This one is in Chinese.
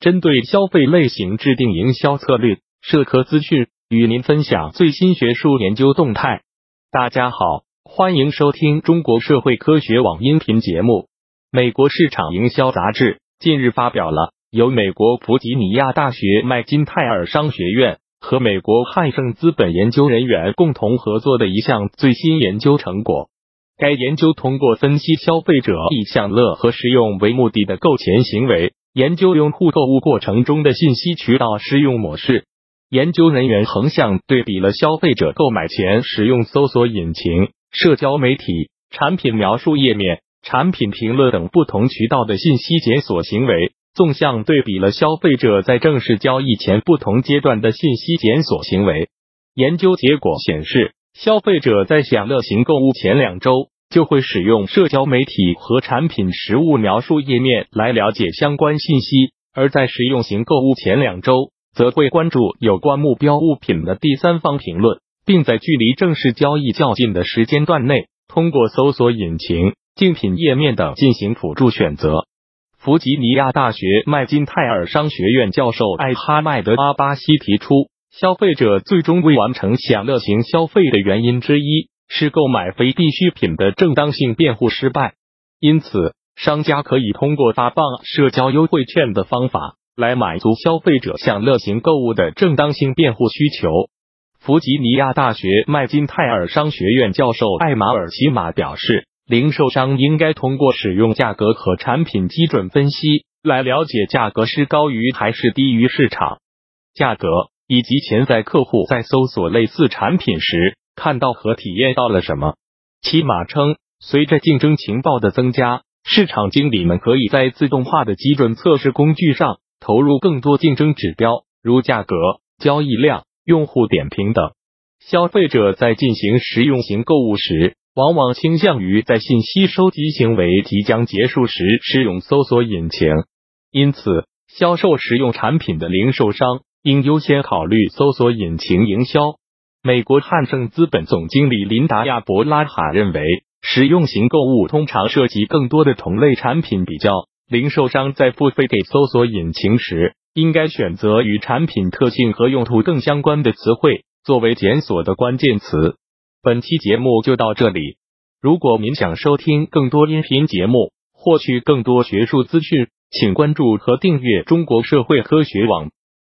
针对消费类型制定营销策略。社科资讯与您分享最新学术研究动态。大家好，欢迎收听中国社会科学网音频节目。美国市场营销杂志近日发表了由美国弗吉尼亚大学麦金泰尔商学院和美国汉盛资本研究人员共同合作的一项最新研究成果。该研究通过分析消费者以享乐和实用为目的的购钱行为，研究用户购物过程中的信息渠道使用模式。研究人员横向对比了消费者购买前使用搜索引擎、社交媒体、产品描述页面、产品评论等不同渠道的信息检索行为，纵向对比了消费者在正式交易前不同阶段的信息检索行为。研究结果显示，消费者在享乐型购物前两周就会使用社交媒体和产品实物描述页面来了解相关信息，而在实用型购物前两周。则会关注有关目标物品的第三方评论，并在距离正式交易较近的时间段内，通过搜索引擎、竞品页面等进行辅助选择。弗吉尼亚大学麦金泰尔商学院教授艾哈迈德阿巴西提出，消费者最终未完成享乐型消费的原因之一是购买非必需品的正当性辩护失败，因此商家可以通过发放社交优惠券的方法。来满足消费者享乐型购物的正当性辩护需求。弗吉尼亚大学麦金泰尔商学院教授艾马尔奇马表示，零售商应该通过使用价格和产品基准分析来了解价格是高于还是低于市场价格，以及潜在客户在搜索类似产品时看到和体验到了什么。奇马称，随着竞争情报的增加，市场经理们可以在自动化的基准测试工具上。投入更多竞争指标，如价格、交易量、用户点评等。消费者在进行实用型购物时，往往倾向于在信息收集行为即将结束时使用搜索引擎。因此，销售实用产品的零售商应优先考虑搜索引擎营销。美国汉盛资本总经理琳达亚伯拉罕认为，实用型购物通常涉及更多的同类产品比较。零售商在付费给搜索引擎时，应该选择与产品特性和用途更相关的词汇作为检索的关键词。本期节目就到这里。如果您想收听更多音频节目，获取更多学术资讯，请关注和订阅中国社会科学网。